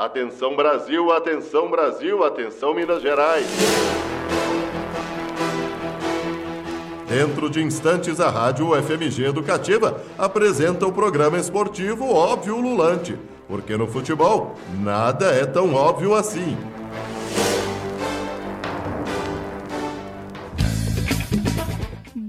Atenção Brasil, atenção Brasil, atenção Minas Gerais. Dentro de instantes, a Rádio FMG Educativa apresenta o programa esportivo Óbvio Lulante, porque no futebol nada é tão óbvio assim.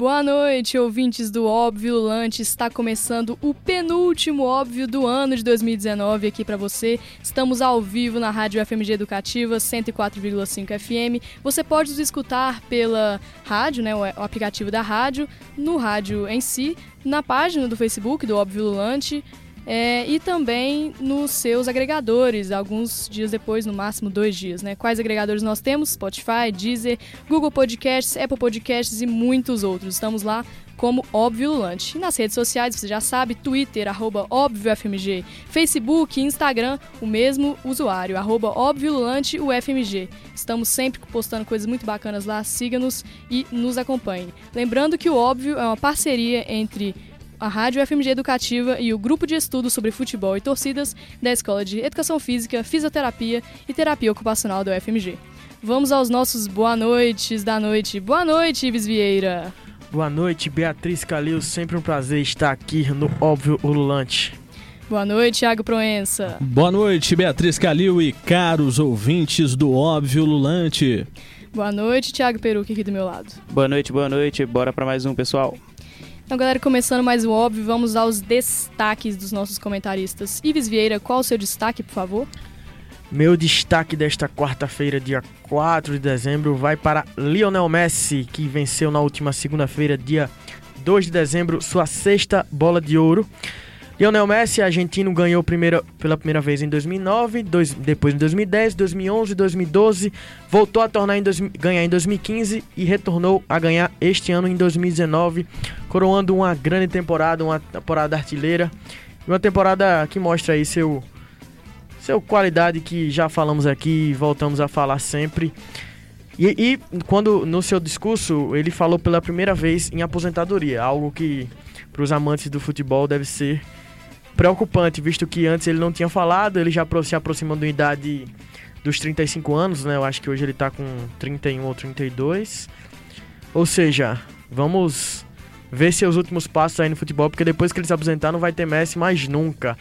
Boa noite, ouvintes do Óbvio Lulante. Está começando o penúltimo Óbvio do ano de 2019 aqui para você. Estamos ao vivo na Rádio FMG Educativa 104,5 FM. Você pode nos escutar pela rádio, né, o aplicativo da rádio, no rádio em si, na página do Facebook do Óbvio Lulante é, e também nos seus agregadores, alguns dias depois, no máximo dois dias. Né? Quais agregadores nós temos? Spotify, Deezer, Google Podcasts, Apple Podcasts e muitos outros. Estamos lá como Óbvio Lulante. Nas redes sociais, você já sabe, Twitter, arroba ObvioFMG, Facebook Instagram, o mesmo usuário, arroba Lulante, o FMG. Estamos sempre postando coisas muito bacanas lá, siga-nos e nos acompanhe. Lembrando que o Óbvio é uma parceria entre a Rádio FMG Educativa e o Grupo de Estudos sobre Futebol e Torcidas da Escola de Educação Física, Fisioterapia e Terapia Ocupacional da UFMG. Vamos aos nossos boa noites da noite. Boa noite, Ives Vieira. Boa noite, Beatriz Calil. Sempre um prazer estar aqui no Óbvio Ululante. Boa noite, Thiago Proença. Boa noite, Beatriz Calil e caros ouvintes do Óbvio Lulante. Boa noite, Thiago Peruque aqui do meu lado. Boa noite, boa noite. Bora para mais um, pessoal. Então, galera, começando mais o óbvio, vamos aos destaques dos nossos comentaristas. Ives Vieira, qual o seu destaque, por favor? Meu destaque desta quarta-feira, dia 4 de dezembro, vai para Lionel Messi, que venceu na última segunda-feira, dia 2 de dezembro, sua sexta bola de ouro. Lionel Messi, argentino, ganhou primeira, pela primeira vez em 2009, dois, depois em 2010, 2011, 2012, voltou a tornar em dois, ganhar em 2015 e retornou a ganhar este ano em 2019, coroando uma grande temporada, uma temporada artilheira, uma temporada que mostra aí seu seu qualidade que já falamos aqui e voltamos a falar sempre. E, e, quando no seu discurso ele falou pela primeira vez em aposentadoria, algo que para os amantes do futebol deve ser preocupante, visto que antes ele não tinha falado, ele já se aproxima da idade dos 35 anos, né? Eu acho que hoje ele tá com 31 ou 32. Ou seja, vamos ver seus últimos passos aí no futebol, porque depois que ele se aposentar não vai ter Messi mais nunca.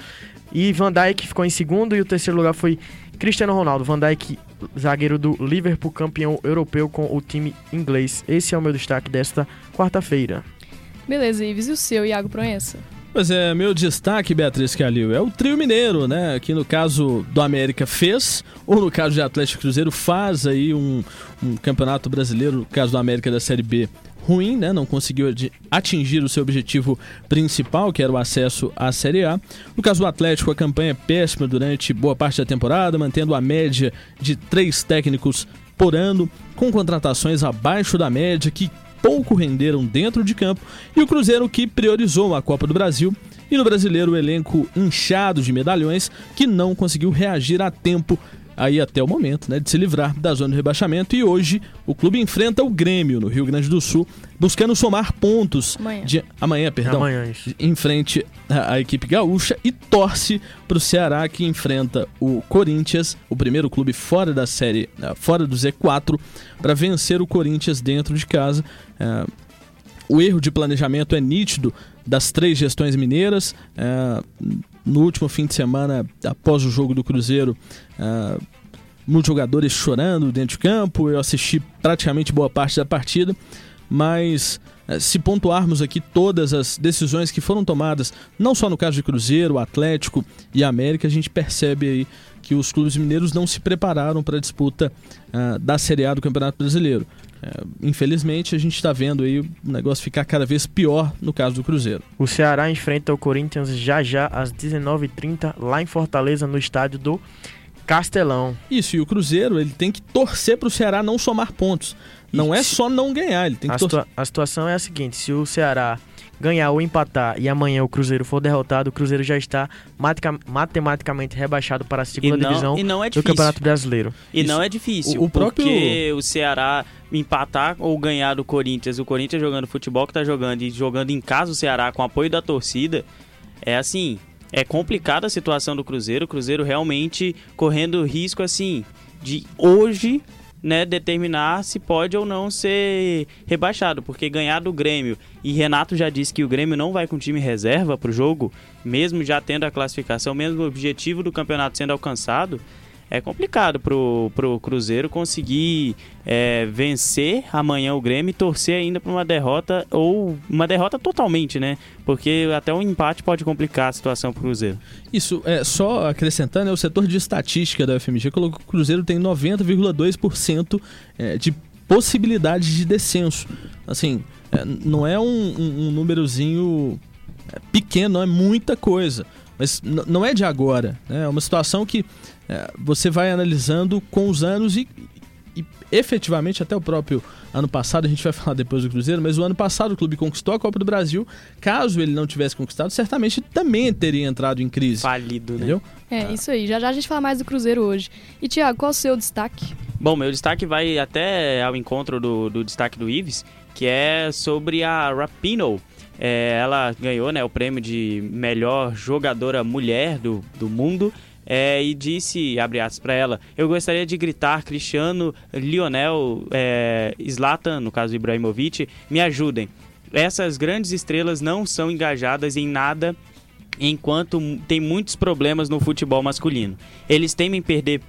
E Van Dijk ficou em segundo e o terceiro lugar foi Cristiano Ronaldo. Van Dijk, zagueiro do Liverpool, campeão europeu com o time inglês. Esse é o meu destaque desta quarta-feira. Beleza, Ives, e o seu, Iago Proença? Pois é, meu destaque, Beatriz Calil, é o trio mineiro, né? Que no caso do América fez, ou no caso de Atlético Cruzeiro faz aí um, um campeonato brasileiro, no caso do América da Série B, ruim, né? Não conseguiu atingir o seu objetivo principal, que era o acesso à Série A. No caso do Atlético, a campanha é péssima durante boa parte da temporada, mantendo a média de três técnicos por ano, com contratações abaixo da média, que pouco renderam dentro de campo, e o Cruzeiro que priorizou a Copa do Brasil, e no brasileiro o elenco inchado de medalhões que não conseguiu reagir a tempo aí até o momento, né, de se livrar da zona de rebaixamento e hoje o clube enfrenta o Grêmio no Rio Grande do Sul, buscando somar pontos amanhã, de, amanhã perdão, amanhã, em frente à, à equipe gaúcha e torce para o Ceará que enfrenta o Corinthians, o primeiro clube fora da série, eh, fora do Z4, para vencer o Corinthians dentro de casa. É, o erro de planejamento é nítido das três gestões mineiras. É, no último fim de semana, após o jogo do Cruzeiro, uh, muitos jogadores chorando dentro de campo. Eu assisti praticamente boa parte da partida, mas uh, se pontuarmos aqui todas as decisões que foram tomadas, não só no caso de Cruzeiro, Atlético e América, a gente percebe aí que os clubes mineiros não se prepararam para a disputa uh, da Série A do Campeonato Brasileiro. É, infelizmente, a gente está vendo aí o negócio ficar cada vez pior no caso do Cruzeiro. O Ceará enfrenta o Corinthians já já às 19h30 lá em Fortaleza, no estádio do Castelão. Isso, e o Cruzeiro ele tem que torcer para o Ceará não somar pontos. Não é só não ganhar, ele tem que a, situa a situação é a seguinte: se o Ceará ganhar ou empatar e amanhã o Cruzeiro for derrotado, o Cruzeiro já está matematicamente rebaixado para a segunda não, divisão é do Campeonato Brasileiro. E Isso. não é difícil, o, o próprio... porque o Ceará empatar ou ganhar do Corinthians, o Corinthians jogando futebol que está jogando e jogando em casa o Ceará com apoio da torcida, é assim, é complicada a situação do Cruzeiro, o Cruzeiro realmente correndo risco assim de hoje né, determinar se pode ou não ser rebaixado, porque ganhar do Grêmio e Renato já disse que o Grêmio não vai com time reserva para o jogo, mesmo já tendo a classificação, mesmo o objetivo do campeonato sendo alcançado, é complicado pro, pro Cruzeiro conseguir é, vencer amanhã o Grêmio e torcer ainda para uma derrota ou uma derrota totalmente, né? Porque até um empate pode complicar a situação pro Cruzeiro. Isso, é só acrescentando, é o setor de estatística da UFMG colocou que o Cruzeiro tem 90,2% é, de possibilidade de descenso. Assim, é, não é um, um, um númerozinho é, pequeno, é muita coisa. Mas não é de agora. Né? É uma situação que você vai analisando com os anos e, e efetivamente até o próprio ano passado, a gente vai falar depois do Cruzeiro, mas o ano passado o clube conquistou a Copa do Brasil. Caso ele não tivesse conquistado, certamente também teria entrado em crise. Falido, né? entendeu? né? É, isso aí. Já já a gente fala mais do Cruzeiro hoje. E, Tiago, qual é o seu destaque? Bom, meu destaque vai até ao encontro do, do destaque do Ives, que é sobre a Rapino. É, ela ganhou né, o prêmio de melhor jogadora mulher do, do mundo é, e disse, abre aspas para ela, eu gostaria de gritar Cristiano, Lionel, é, Zlatan, no caso Ibrahimovic, me ajudem. Essas grandes estrelas não são engajadas em nada enquanto tem muitos problemas no futebol masculino. Eles temem perder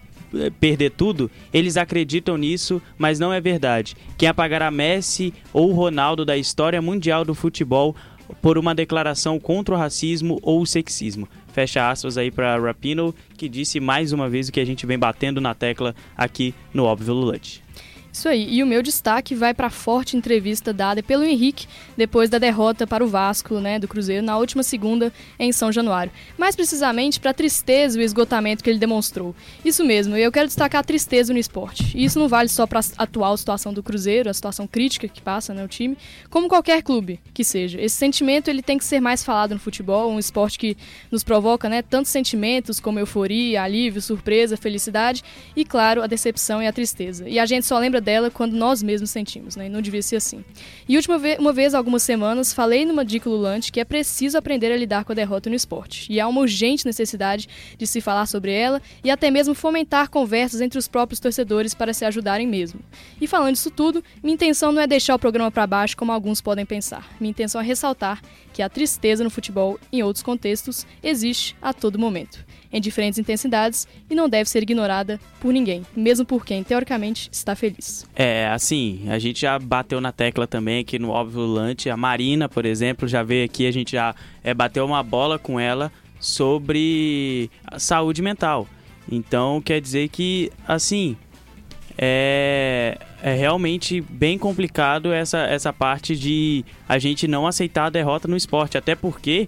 perder tudo, eles acreditam nisso, mas não é verdade. Quem apagará Messi ou Ronaldo da história mundial do futebol por uma declaração contra o racismo ou o sexismo. Fecha aspas aí para Rapino, que disse mais uma vez o que a gente vem batendo na tecla aqui no Óbvio Lulante. Isso aí. E o meu destaque vai para a forte entrevista dada pelo Henrique depois da derrota para o Vasco, né, do Cruzeiro, na última segunda em São Januário. Mais precisamente para a tristeza e o esgotamento que ele demonstrou. Isso mesmo, eu quero destacar a tristeza no esporte. E isso não vale só para a atual situação do Cruzeiro, a situação crítica que passa, né, o time, como qualquer clube que seja. Esse sentimento ele tem que ser mais falado no futebol, um esporte que nos provoca, né, tantos sentimentos como euforia, alívio, surpresa, felicidade e, claro, a decepção e a tristeza. E a gente só lembra dela quando nós mesmos sentimos, né? E não devia ser assim. E última vez, uma vez, algumas semanas, falei numa dica lulante que é preciso aprender a lidar com a derrota no esporte. E há uma urgente necessidade de se falar sobre ela e até mesmo fomentar conversas entre os próprios torcedores para se ajudarem mesmo. E falando isso tudo, minha intenção não é deixar o programa para baixo como alguns podem pensar. Minha intenção é ressaltar que a tristeza no futebol, em outros contextos, existe a todo momento em diferentes intensidades e não deve ser ignorada por ninguém, mesmo por quem teoricamente está feliz. É, assim, a gente já bateu na tecla também aqui no Óbvio Lante, a Marina, por exemplo, já veio aqui, a gente já é, bateu uma bola com ela sobre a saúde mental. Então, quer dizer que, assim, é, é realmente bem complicado essa, essa parte de a gente não aceitar a derrota no esporte, até porque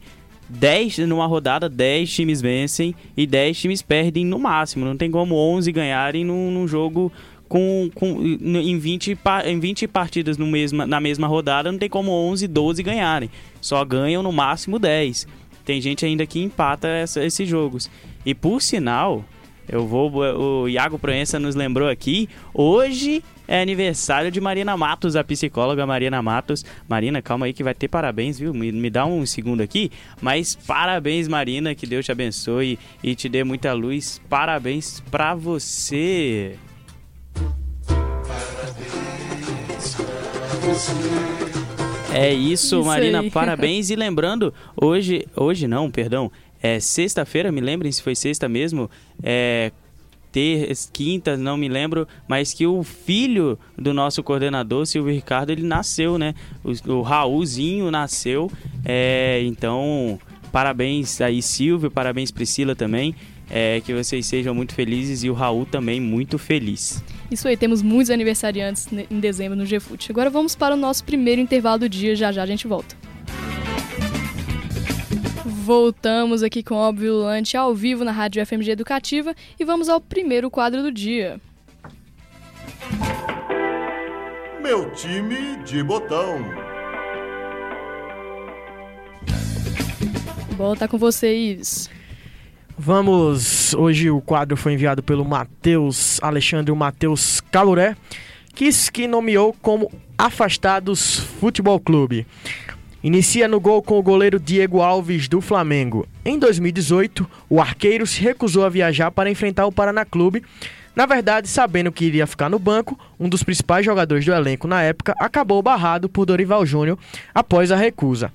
10 numa rodada, 10 times vencem e 10 times perdem no máximo. Não tem como 11 ganharem num, num jogo com, com, em, 20, em 20 partidas no mesma, na mesma rodada, não tem como 11, 12 ganharem. Só ganham no máximo 10. Tem gente ainda que empata essa, esses jogos. E por sinal, eu vou. O Iago Proença nos lembrou aqui. Hoje é aniversário de Marina Matos, a psicóloga Marina Matos. Marina, calma aí que vai ter parabéns, viu? Me, me dá um segundo aqui. Mas parabéns, Marina, que Deus te abençoe e te dê muita luz. Parabéns pra você. É isso, isso Marina, aí. parabéns. E lembrando, hoje, hoje não, perdão, é sexta-feira, me lembrem se foi sexta mesmo, é ter quinta, não me lembro, mas que o filho do nosso coordenador, Silvio Ricardo, ele nasceu, né? O, o Raulzinho nasceu, é, então parabéns aí Silvio, parabéns Priscila também. É, que vocês sejam muito felizes e o Raul também muito feliz. Isso aí, temos muitos aniversariantes em dezembro no GFUT. Agora vamos para o nosso primeiro intervalo do dia, já já a gente volta. Voltamos aqui com Óbvio Lulante ao vivo na Rádio FMG Educativa e vamos ao primeiro quadro do dia. Meu time de botão. Bola tá com vocês. Vamos, hoje o quadro foi enviado pelo Matheus Alexandre Matheus Caloré, que, que nomeou como Afastados Futebol Clube. Inicia no gol com o goleiro Diego Alves do Flamengo. Em 2018, o arqueiro se recusou a viajar para enfrentar o Paraná Clube. Na verdade, sabendo que iria ficar no banco, um dos principais jogadores do elenco na época acabou barrado por Dorival Júnior após a recusa.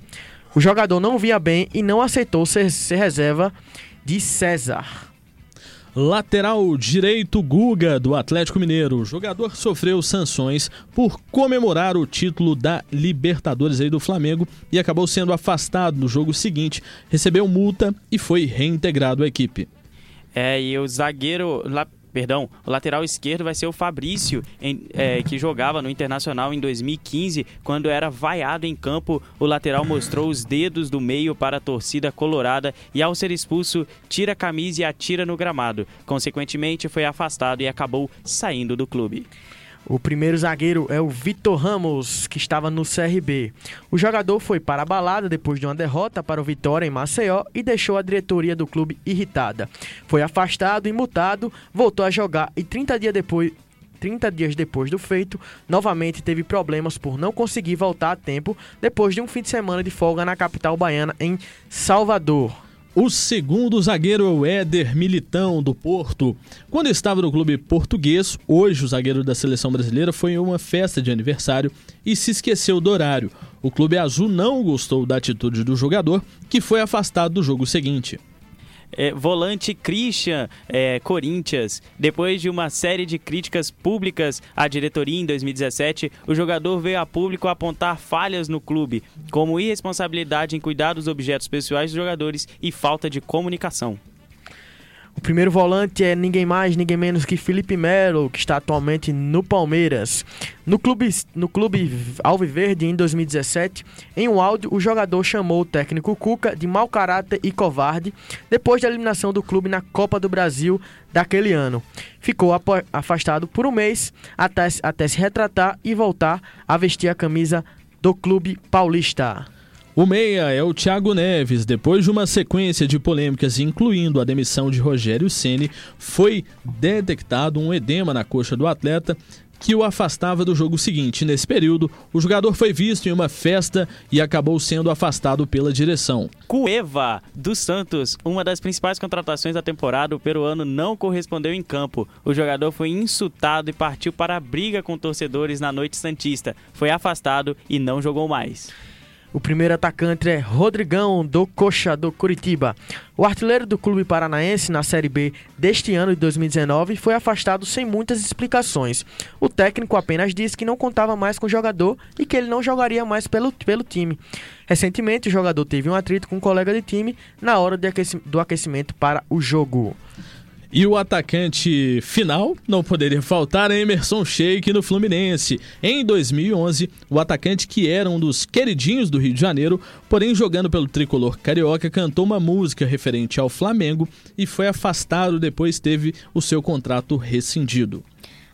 O jogador não via bem e não aceitou ser, ser reserva de César. Lateral direito Guga do Atlético Mineiro. O jogador sofreu sanções por comemorar o título da Libertadores aí do Flamengo e acabou sendo afastado no jogo seguinte, recebeu multa e foi reintegrado à equipe. É, e o zagueiro perdão, o lateral esquerdo vai ser o Fabrício, em, é, que jogava no Internacional em 2015, quando era vaiado em campo. O lateral mostrou os dedos do meio para a torcida colorada e, ao ser expulso, tira a camisa e atira no gramado. Consequentemente, foi afastado e acabou saindo do clube. O primeiro zagueiro é o Vitor Ramos, que estava no CRB. O jogador foi para a balada depois de uma derrota para o Vitória em Maceió e deixou a diretoria do clube irritada. Foi afastado e multado, voltou a jogar e 30 dias depois 30 dias depois do feito, novamente teve problemas por não conseguir voltar a tempo depois de um fim de semana de folga na capital baiana em Salvador. O segundo zagueiro é o Éder Militão, do Porto. Quando estava no clube português, hoje o zagueiro da seleção brasileira foi em uma festa de aniversário e se esqueceu do horário. O clube azul não gostou da atitude do jogador, que foi afastado do jogo seguinte é, volante Christian é, Corinthians. Depois de uma série de críticas públicas à diretoria em 2017, o jogador veio a público apontar falhas no clube, como irresponsabilidade em cuidar dos objetos pessoais dos jogadores e falta de comunicação. O primeiro volante é ninguém mais, ninguém menos que Felipe Melo, que está atualmente no Palmeiras. No clube, no clube Alviverde, em 2017, em um áudio, o jogador chamou o técnico Cuca de mau caráter e covarde depois da eliminação do clube na Copa do Brasil daquele ano. Ficou afastado por um mês até, até se retratar e voltar a vestir a camisa do clube paulista. O meia é o Thiago Neves. Depois de uma sequência de polêmicas, incluindo a demissão de Rogério Ceni, foi detectado um edema na coxa do atleta que o afastava do jogo seguinte. Nesse período, o jogador foi visto em uma festa e acabou sendo afastado pela direção. Cueva dos Santos, uma das principais contratações da temporada, o peruano não correspondeu em campo. O jogador foi insultado e partiu para a briga com torcedores na noite santista. Foi afastado e não jogou mais. O primeiro atacante é Rodrigão, do Coxa do Curitiba. O artilheiro do clube paranaense na Série B deste ano de 2019 foi afastado sem muitas explicações. O técnico apenas disse que não contava mais com o jogador e que ele não jogaria mais pelo, pelo time. Recentemente, o jogador teve um atrito com um colega de time na hora do aquecimento para o jogo. E o atacante final não poderia faltar é Emerson Sheik no Fluminense. Em 2011, o atacante que era um dos queridinhos do Rio de Janeiro, porém jogando pelo tricolor carioca, cantou uma música referente ao Flamengo e foi afastado depois teve o seu contrato rescindido.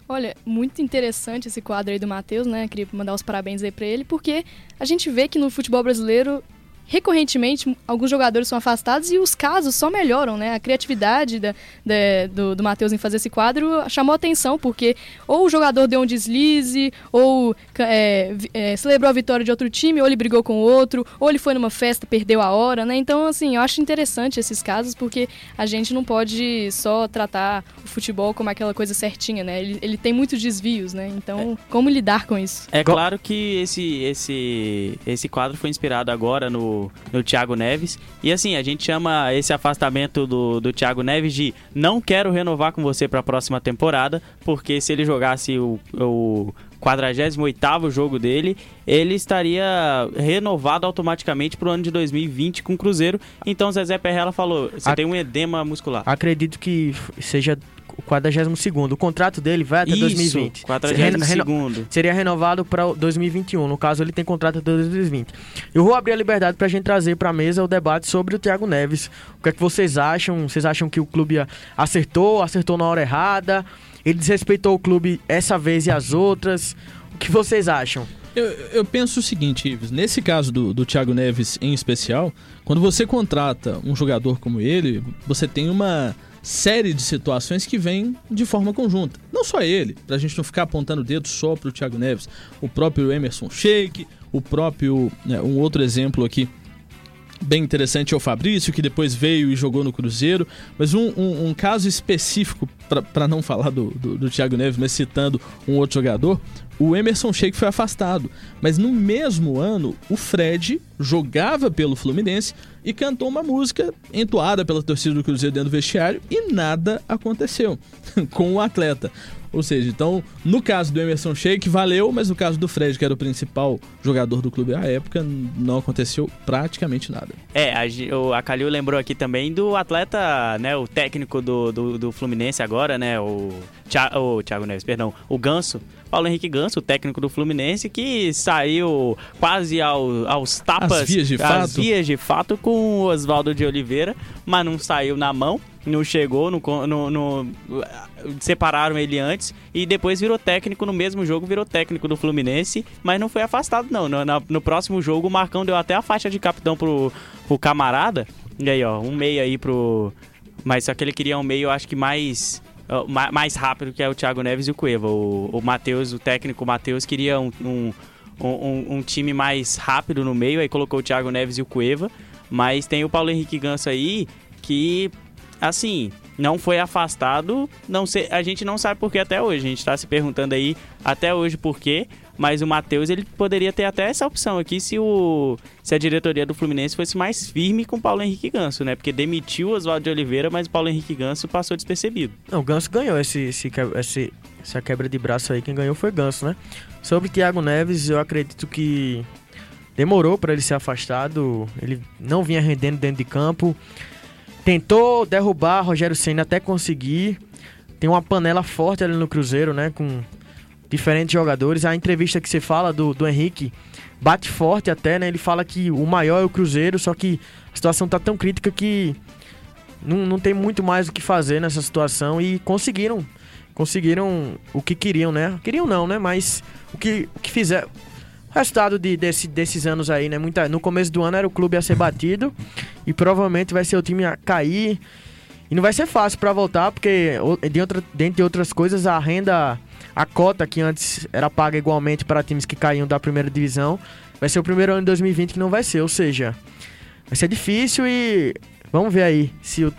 Olha, muito interessante esse quadro aí do Matheus, né? Queria mandar os parabéns aí para ele, porque a gente vê que no futebol brasileiro recorrentemente alguns jogadores são afastados e os casos só melhoram, né? A criatividade da, da, do, do Matheus em fazer esse quadro chamou atenção, porque ou o jogador deu um deslize, ou é, é, celebrou a vitória de outro time, ou ele brigou com outro, ou ele foi numa festa perdeu a hora, né? Então, assim, eu acho interessante esses casos, porque a gente não pode só tratar o futebol como aquela coisa certinha, né? Ele, ele tem muitos desvios, né? Então, é. como lidar com isso? É claro que esse, esse, esse quadro foi inspirado agora no no, Thiago Neves. E assim, a gente chama esse afastamento do, do Thiago Neves de não quero renovar com você para a próxima temporada, porque se ele jogasse o, o 48º jogo dele, ele estaria renovado automaticamente para o ano de 2020 com o Cruzeiro. Então Zezé Perrella falou, você Ac tem um edema muscular. Acredito que seja 42 O contrato dele vai até Isso, 2020. 42 seria, seria renovado para 2021. No caso, ele tem contrato até 2020. Eu vou abrir a liberdade para a gente trazer para a mesa o debate sobre o Thiago Neves. O que é que vocês acham? Vocês acham que o clube acertou, acertou na hora errada? Ele desrespeitou o clube essa vez e as outras? O que vocês acham? Eu, eu, penso o seguinte, Ives, nesse caso do, do Thiago Neves em especial, quando você contrata um jogador como ele, você tem uma série de situações que vêm de forma conjunta. Não só ele, para a gente não ficar apontando o dedo só para o Thiago Neves, o próprio Emerson Sheik, o próprio, né, um outro exemplo aqui bem interessante é o Fabrício, que depois veio e jogou no Cruzeiro. Mas um, um, um caso específico, para não falar do, do, do, Thiago Neves, mas citando um outro jogador, o Emerson Sheik foi afastado. Mas no mesmo ano, o Fred jogava pelo Fluminense e cantou uma música entoada pela torcida do Cruzeiro dentro do vestiário e nada aconteceu com o atleta. Ou seja, então, no caso do Emerson Sheik, valeu, mas no caso do Fred, que era o principal jogador do clube à época, não aconteceu praticamente nada. É, a, a Calil lembrou aqui também do atleta, né, o técnico do, do, do Fluminense agora, né, o, Thiago, o Thiago Neves, perdão, o Ganso, Paulo Henrique Ganso, o técnico do Fluminense, que saiu quase ao, aos tapas, as vias de fato, vias de fato com o Oswaldo de Oliveira, mas não saiu na mão não chegou, no, no, no, separaram ele antes e depois virou técnico no mesmo jogo, virou técnico do Fluminense, mas não foi afastado não. No, no próximo jogo o Marcão deu até a faixa de capitão pro, pro camarada. E aí, ó, um meio aí pro. Mas só que ele queria um meio, acho que mais. Mais rápido que é o Thiago Neves e o Cueva. O, o Matheus, o técnico Matheus, queria um, um, um, um time mais rápido no meio, aí colocou o Thiago Neves e o Cueva. Mas tem o Paulo Henrique Ganso aí, que assim, não foi afastado, não sei, a gente não sabe por que até hoje. A gente está se perguntando aí até hoje por quê, mas o Matheus ele poderia ter até essa opção aqui se o se a diretoria do Fluminense fosse mais firme com o Paulo Henrique Ganso, né? Porque demitiu o Oswaldo de Oliveira, mas o Paulo Henrique Ganso passou despercebido. Não, o Ganso ganhou esse, esse, esse, essa quebra de braço aí, quem ganhou foi Ganso, né? Sobre Thiago Neves, eu acredito que demorou para ele ser afastado, ele não vinha rendendo dentro de campo. Tentou derrubar Rogério Senna até conseguir. Tem uma panela forte ali no Cruzeiro, né? Com diferentes jogadores. A entrevista que você fala do, do Henrique bate forte até, né? Ele fala que o maior é o Cruzeiro, só que a situação tá tão crítica que não, não tem muito mais o que fazer nessa situação e conseguiram. Conseguiram o que queriam, né? Queriam não, né? Mas o que, o que fizeram Resultado de, desse, desses anos aí, né? Muita, no começo do ano era o clube a ser batido e provavelmente vai ser o time a cair. E não vai ser fácil para voltar, porque de outra, dentre outras coisas, a renda, a cota que antes era paga igualmente para times que caíam da primeira divisão, vai ser o primeiro ano de 2020 que não vai ser. Ou seja, vai ser difícil e vamos ver aí se o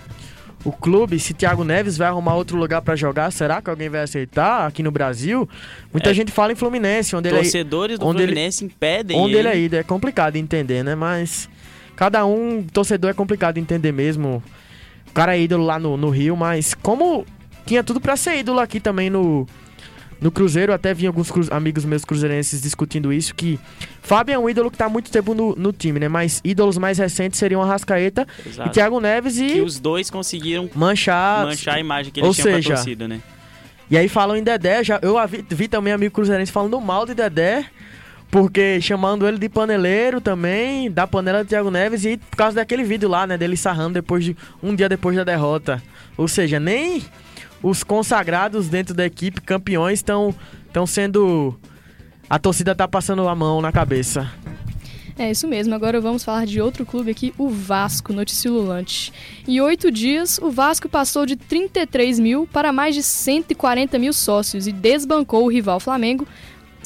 o clube, se Thiago Neves vai arrumar outro lugar para jogar, será que alguém vai aceitar aqui no Brasil? Muita é. gente fala em Fluminense, onde Torcedores ele do onde Fluminense ele, impedem onde ele. ele é É complicado de entender, né? Mas cada um, torcedor é complicado de entender mesmo. O cara é ídolo lá no, no Rio, mas como tinha tudo para ser ídolo aqui também no no Cruzeiro, até vi alguns amigos meus cruzeirenses discutindo isso, que Fábio é um ídolo que tá há muito tempo no, no time, né? Mas ídolos mais recentes seriam Arrascaeta Exato. e Thiago Neves e... Que os dois conseguiram manchar, manchar a imagem que eles Ou tinham seja, pra torcida, né? E aí falam em Dedé, já, eu vi, vi também amigo cruzeirense falando mal de Dedé, porque chamando ele de paneleiro também, da panela do Thiago Neves, e por causa daquele vídeo lá, né, dele sarrando depois de um dia depois da derrota. Ou seja, nem os consagrados dentro da equipe, campeões, estão estão sendo. A torcida tá passando a mão na cabeça. É isso mesmo, agora vamos falar de outro clube aqui, o Vasco, notícia Lulante. Em oito dias, o Vasco passou de 33 mil para mais de 140 mil sócios e desbancou o rival Flamengo,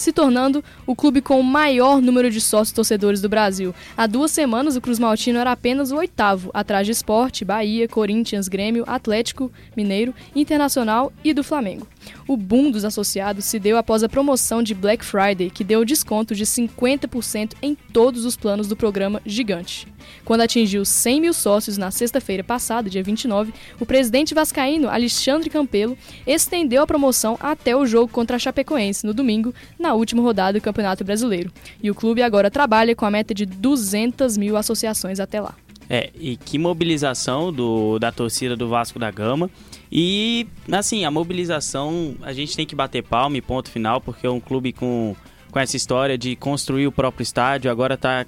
se tornando o clube com o maior número de sócios torcedores do Brasil. Há duas semanas, o Cruz Maltino era apenas o oitavo, atrás de Esporte, Bahia, Corinthians, Grêmio, Atlético, Mineiro, Internacional e do Flamengo. O boom dos associados se deu após a promoção de Black Friday, que deu desconto de 50% em todos os planos do programa Gigante. Quando atingiu 100 mil sócios na sexta-feira passada, dia 29, o presidente vascaíno Alexandre Campelo estendeu a promoção até o jogo contra a Chapecoense no domingo, na última rodada do Campeonato Brasileiro. E o clube agora trabalha com a meta de 200 mil associações até lá. É, e que mobilização do, da torcida do Vasco da Gama. E, assim, a mobilização, a gente tem que bater palma e ponto final, porque é um clube com, com essa história de construir o próprio estádio, agora está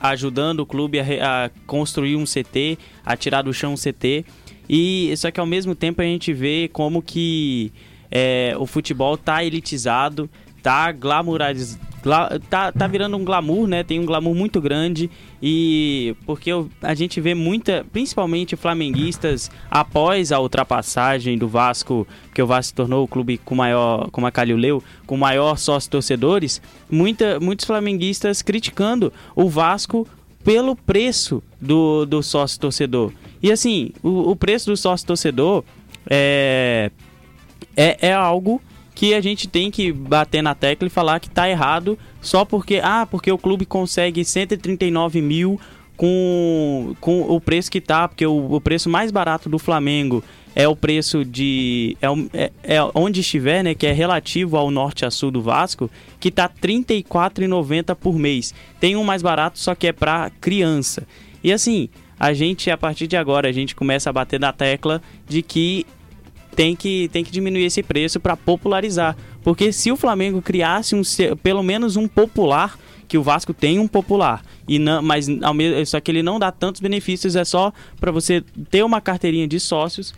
ajudando o clube a, a, construir um CT, a tirar do chão um CT. E só que ao mesmo tempo a gente vê como que é, o futebol está elitizado, tá glamouriz... Tá, tá virando um glamour, né? Tem um glamour muito grande e porque a gente vê muita, principalmente flamenguistas após a ultrapassagem do Vasco, que o Vasco se tornou o clube com maior, como a Calil leu, com maior sócio torcedores, muita, muitos flamenguistas criticando o Vasco pelo preço do, do sócio torcedor. E assim, o, o preço do sócio torcedor é, é, é algo que a gente tem que bater na tecla e falar que está errado só porque ah porque o clube consegue 139 mil com, com o preço que tá porque o, o preço mais barato do Flamengo é o preço de é, é, é, onde estiver né que é relativo ao norte a sul do Vasco que tá 34,90 por mês. Tem um mais barato só que é para criança. E assim a gente a partir de agora a gente começa a bater na tecla de que tem que, tem que diminuir esse preço para popularizar. Porque se o Flamengo criasse um, pelo menos um popular, que o Vasco tem um popular, e não, mas ao mesmo, só que ele não dá tantos benefícios, é só para você ter uma carteirinha de sócios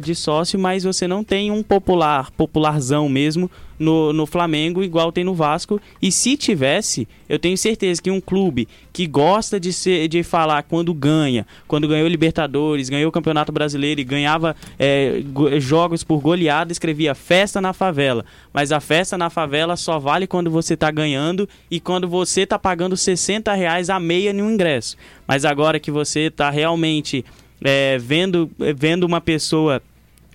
de sócio, mas você não tem um popular, popularzão mesmo no, no Flamengo, igual tem no Vasco. E se tivesse, eu tenho certeza que um clube que gosta de, ser, de falar quando ganha, quando ganhou Libertadores, ganhou o Campeonato Brasileiro e ganhava é, jogos por goleada, escrevia festa na favela. Mas a festa na favela só vale quando você está ganhando e quando você está pagando 60 reais a meia no ingresso. Mas agora que você está realmente é, vendo, vendo uma pessoa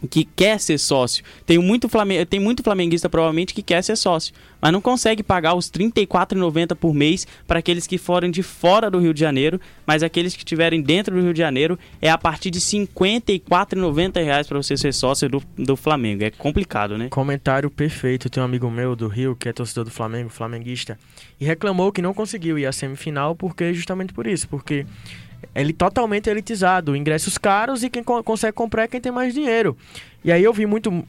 que quer ser sócio. Tem muito, Flamengu, tem muito flamenguista provavelmente que quer ser sócio, mas não consegue pagar os R$ 34,90 por mês para aqueles que forem de fora do Rio de Janeiro, mas aqueles que estiverem dentro do Rio de Janeiro é a partir de R$ 54,90 para você ser sócio do, do Flamengo. É complicado, né? Comentário perfeito. Tem um amigo meu do Rio que é torcedor do Flamengo, flamenguista, e reclamou que não conseguiu ir à semifinal porque justamente por isso, porque ele totalmente elitizado, ingressos caros e quem co consegue comprar é quem tem mais dinheiro. E aí eu vi muito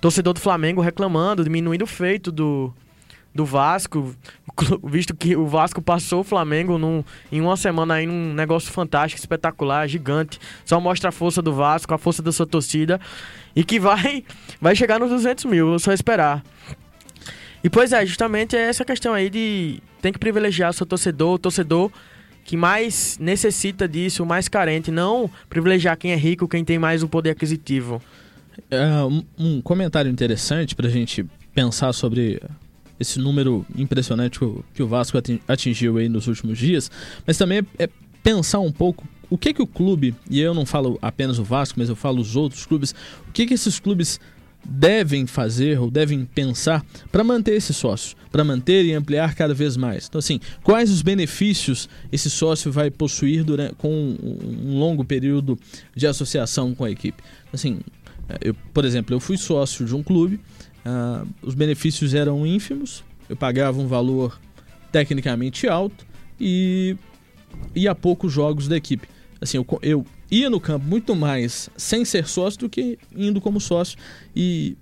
torcedor do Flamengo reclamando, diminuindo o feito do, do Vasco, visto que o Vasco passou o Flamengo num, em uma semana aí num negócio fantástico, espetacular, gigante. Só mostra a força do Vasco, a força da sua torcida e que vai, vai chegar nos 200 mil, só esperar. E pois é, justamente é essa questão aí de tem que privilegiar o seu torcedor, o torcedor que mais necessita disso, o mais carente, não privilegiar quem é rico, quem tem mais o poder aquisitivo. É, um, comentário interessante para a gente pensar sobre esse número impressionante que o Vasco atingiu aí nos últimos dias, mas também é, é pensar um pouco o que que o clube, e eu não falo apenas o Vasco, mas eu falo os outros clubes, o que que esses clubes devem fazer ou devem pensar para manter esses sócios, para manter e ampliar cada vez mais. Então, assim, quais os benefícios esse sócio vai possuir durante, com um longo período de associação com a equipe? Assim, eu, por exemplo, eu fui sócio de um clube, uh, os benefícios eram ínfimos, eu pagava um valor tecnicamente alto e ia poucos jogos da equipe. Assim, eu, eu ia no campo muito mais sem ser sócio do que indo como sócio e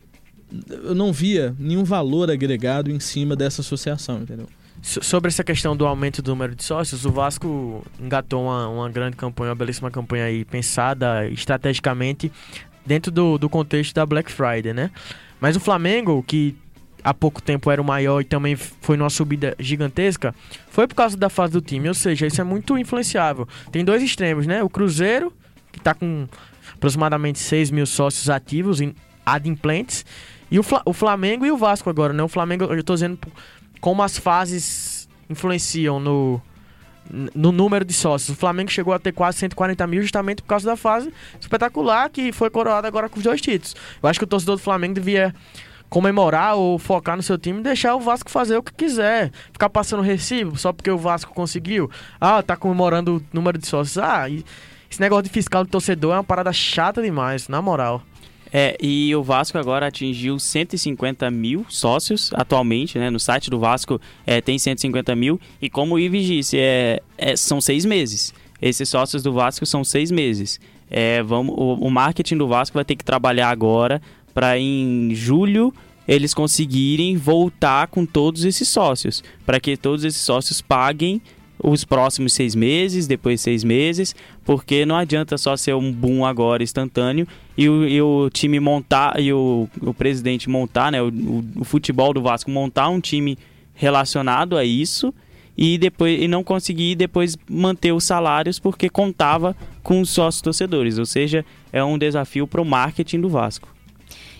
eu não via nenhum valor agregado em cima dessa associação, entendeu? Sobre essa questão do aumento do número de sócios, o Vasco engatou uma, uma grande campanha, uma belíssima campanha aí, pensada estrategicamente dentro do, do contexto da Black Friday, né? Mas o Flamengo, que há pouco tempo era o maior e também foi numa subida gigantesca, foi por causa da fase do time. Ou seja, isso é muito influenciável. Tem dois extremos, né? O Cruzeiro, que está com aproximadamente 6 mil sócios ativos, adimplentes, e o, Fla o Flamengo e o Vasco agora, né? O Flamengo, eu estou dizendo como as fases influenciam no, no número de sócios. O Flamengo chegou a ter quase 140 mil justamente por causa da fase espetacular que foi coroada agora com os dois títulos. Eu acho que o torcedor do Flamengo devia comemorar ou focar no seu time e deixar o Vasco fazer o que quiser. Ficar passando recibo só porque o Vasco conseguiu. Ah, tá comemorando o número de sócios. Ah, esse negócio de fiscal do torcedor é uma parada chata demais, na moral. É, e o Vasco agora atingiu 150 mil sócios atualmente, né? No site do Vasco é, tem 150 mil. E como o Ives disse, é, é, são seis meses. Esses sócios do Vasco são seis meses. É, vamos, o, o marketing do Vasco vai ter que trabalhar agora para em julho eles conseguirem voltar com todos esses sócios, para que todos esses sócios paguem os próximos seis meses, depois seis meses, porque não adianta só ser um boom agora instantâneo e o, e o time montar e o, o presidente montar, né, o, o, o futebol do Vasco montar um time relacionado a isso e depois e não conseguir depois manter os salários porque contava com os sócios torcedores, ou seja, é um desafio para o marketing do Vasco.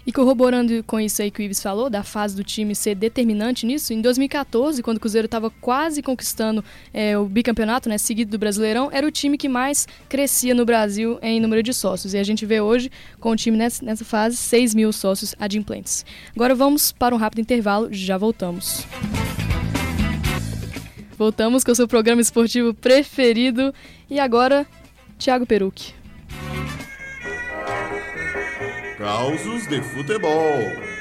E corroborando com isso aí que o Ives falou, da fase do time ser determinante nisso, em 2014, quando o Cruzeiro estava quase conquistando é, o bicampeonato, né, seguido do Brasileirão, era o time que mais crescia no Brasil em número de sócios. E a gente vê hoje, com o time nessa, nessa fase, 6 mil sócios adimplentes. Agora vamos para um rápido intervalo, já voltamos. Voltamos com o seu programa esportivo preferido. E agora, Thiago Perucci. Causos de futebol.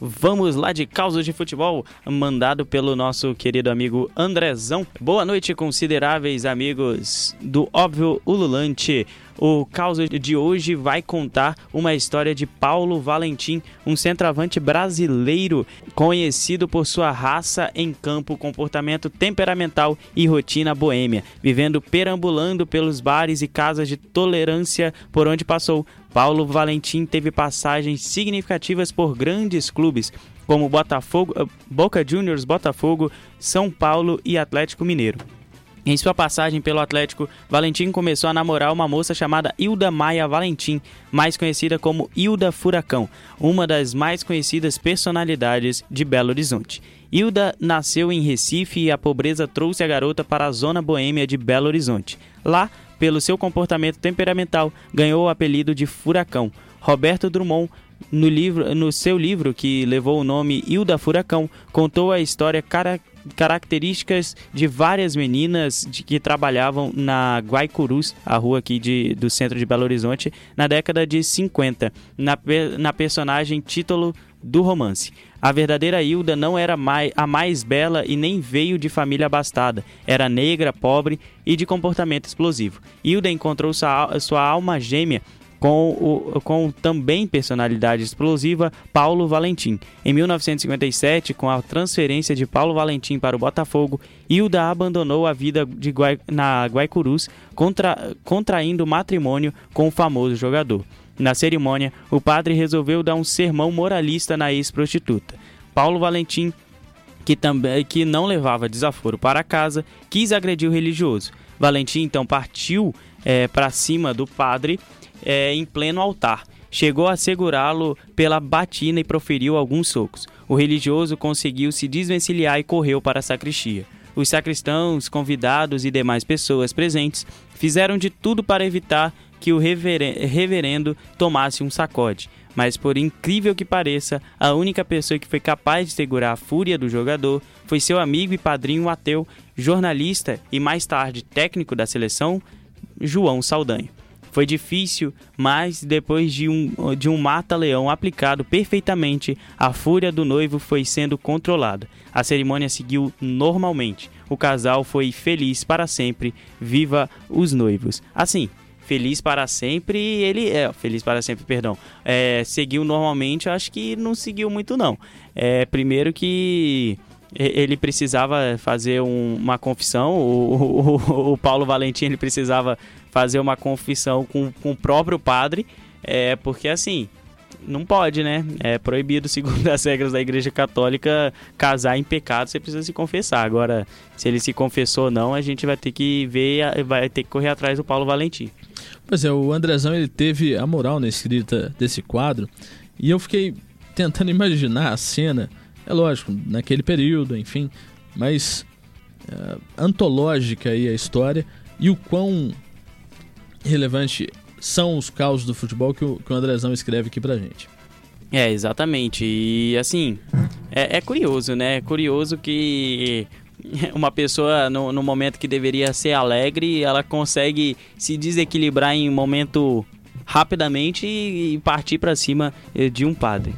Vamos lá de causos de futebol, mandado pelo nosso querido amigo Andrezão. Boa noite, consideráveis amigos do Óbvio Ululante. O caso de hoje vai contar uma história de Paulo Valentim, um centroavante brasileiro conhecido por sua raça em campo, comportamento temperamental e rotina boêmia, vivendo perambulando pelos bares e casas de tolerância por onde passou. Paulo Valentim teve passagens significativas por grandes clubes, como Botafogo, Boca Juniors, Botafogo, São Paulo e Atlético Mineiro. Em sua passagem pelo Atlético, Valentim começou a namorar uma moça chamada Hilda Maia Valentim, mais conhecida como Hilda Furacão, uma das mais conhecidas personalidades de Belo Horizonte. Hilda nasceu em Recife e a pobreza trouxe a garota para a zona boêmia de Belo Horizonte. Lá, pelo seu comportamento temperamental, ganhou o apelido de Furacão. Roberto Drummond no, livro, no seu livro, que levou o nome Hilda Furacão, contou a história característica características de várias meninas de, que trabalhavam na Guaicurus, a rua aqui de, do centro de Belo Horizonte, na década de 50, na, na personagem título do romance. A verdadeira Hilda não era mais, a mais bela e nem veio de família abastada. Era negra, pobre e de comportamento explosivo. Hilda encontrou sua, sua alma gêmea com o com também personalidade explosiva Paulo Valentim. Em 1957, com a transferência de Paulo Valentim para o Botafogo, Hilda abandonou a vida de Guai, na Guaicurus, contra, contraindo matrimônio com o famoso jogador. Na cerimônia, o padre resolveu dar um sermão moralista na ex-prostituta. Paulo Valentim, que, também, que não levava desaforo para casa, quis agredir o religioso. Valentim então partiu é, para cima do padre é, em pleno altar. Chegou a segurá-lo pela batina e proferiu alguns socos. O religioso conseguiu se desvencilhar e correu para a sacristia. Os sacristãos, convidados e demais pessoas presentes fizeram de tudo para evitar que o reverendo tomasse um sacode. Mas, por incrível que pareça, a única pessoa que foi capaz de segurar a fúria do jogador foi seu amigo e padrinho ateu, jornalista e mais tarde técnico da seleção, João Saldanha. Foi difícil, mas depois de um, de um mata-leão aplicado perfeitamente, a fúria do noivo foi sendo controlada. A cerimônia seguiu normalmente. O casal foi feliz para sempre. Viva os noivos. Assim, feliz para sempre, ele é feliz para sempre, perdão. É, seguiu normalmente, acho que não seguiu muito não. É, primeiro que ele precisava fazer um, uma confissão, o, o, o, Paulo Valentim ele precisava fazer uma confissão com, com o próprio padre, é, porque assim, não pode, né? É proibido, segundo as regras da Igreja Católica, casar em pecado, você precisa se confessar. Agora, se ele se confessou ou não, a gente vai ter que ver, vai ter que correr atrás do Paulo Valentim. Pois é, o Andrezão ele teve a moral na escrita desse quadro, e eu fiquei tentando imaginar a cena é lógico, naquele período, enfim, mas é, antológica aí a história e o quão relevante são os caos do futebol que o, que o Andrezão escreve aqui pra gente. É, exatamente. E assim, é, é curioso, né? É curioso que uma pessoa no, no, momento que deveria ser alegre, ela consegue se desequilibrar em um momento rapidamente e partir para cima eh, de um padre.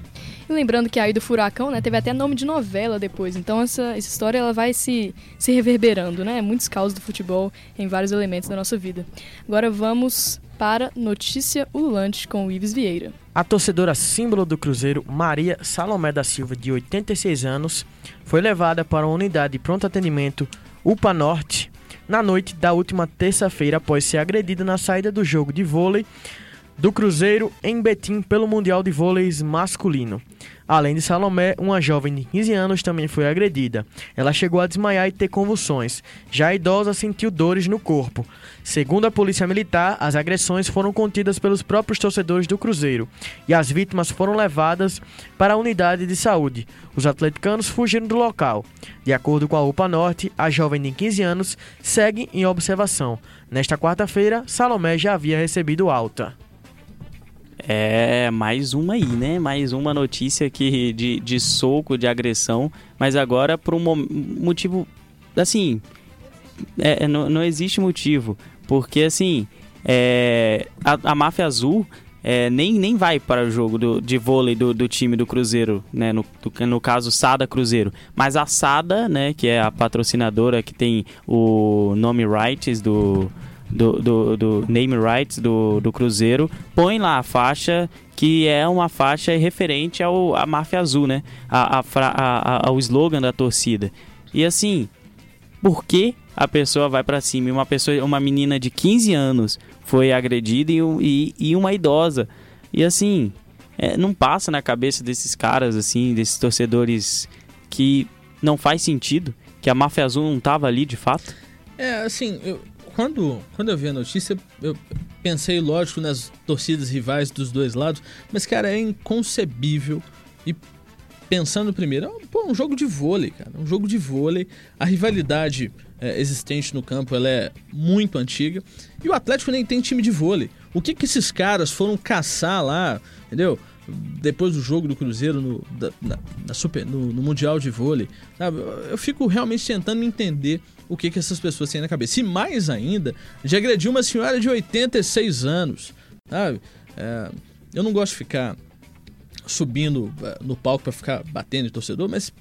E lembrando que aí do Furacão, né, teve até nome de novela depois. Então essa, essa história ela vai se, se reverberando, né? Muitos causos do futebol em vários elementos da nossa vida. Agora vamos para Notícia Ululante com o Ives Vieira. A torcedora símbolo do Cruzeiro, Maria Salomé da Silva, de 86 anos, foi levada para a unidade de pronto atendimento UPA Norte na noite da última terça-feira após ser agredida na saída do jogo de vôlei do Cruzeiro em Betim pelo Mundial de Vôlei Masculino. Além de Salomé, uma jovem de 15 anos também foi agredida. Ela chegou a desmaiar e ter convulsões. Já a idosa sentiu dores no corpo. Segundo a Polícia Militar, as agressões foram contidas pelos próprios torcedores do Cruzeiro e as vítimas foram levadas para a unidade de saúde. Os atleticanos fugiram do local. De acordo com a UPA Norte, a jovem de 15 anos segue em observação. Nesta quarta-feira, Salomé já havia recebido alta. É, mais uma aí, né? Mais uma notícia aqui de, de soco, de agressão, mas agora por um motivo, assim, é, é, não, não existe motivo, porque assim, é, a, a máfia azul é, nem, nem vai para o jogo do, de vôlei do, do time do Cruzeiro, né? No, do, no caso, Sada Cruzeiro. Mas a Sada, né, que é a patrocinadora que tem o nome rights do, do, do, do name rights do, do Cruzeiro, põe lá a faixa que é uma faixa referente ao a máfia azul, né? A, a, a, ao slogan da torcida. E assim, por que a pessoa vai para cima? Uma pessoa, uma menina de 15 anos foi agredida e, e, e uma idosa. E assim, é, não passa na cabeça desses caras, assim, desses torcedores que não faz sentido, que a máfia azul não tava ali de fato. É, assim, eu, quando, quando eu vi a notícia, eu pensei, lógico, nas torcidas rivais dos dois lados, mas, cara, é inconcebível. E pensando primeiro, é pô, um jogo de vôlei, cara, um jogo de vôlei. A rivalidade é, existente no campo ela é muito antiga. E o Atlético nem tem time de vôlei. O que, que esses caras foram caçar lá, entendeu? depois do jogo do Cruzeiro no, da, na, na super, no, no, Mundial de Vôlei. Sabe? Eu fico realmente tentando entender o que, que essas pessoas têm na cabeça. E mais ainda, de agredir uma senhora de 86 anos. Sabe? É, eu não gosto de ficar subindo é, no palco para ficar batendo em torcedor, mas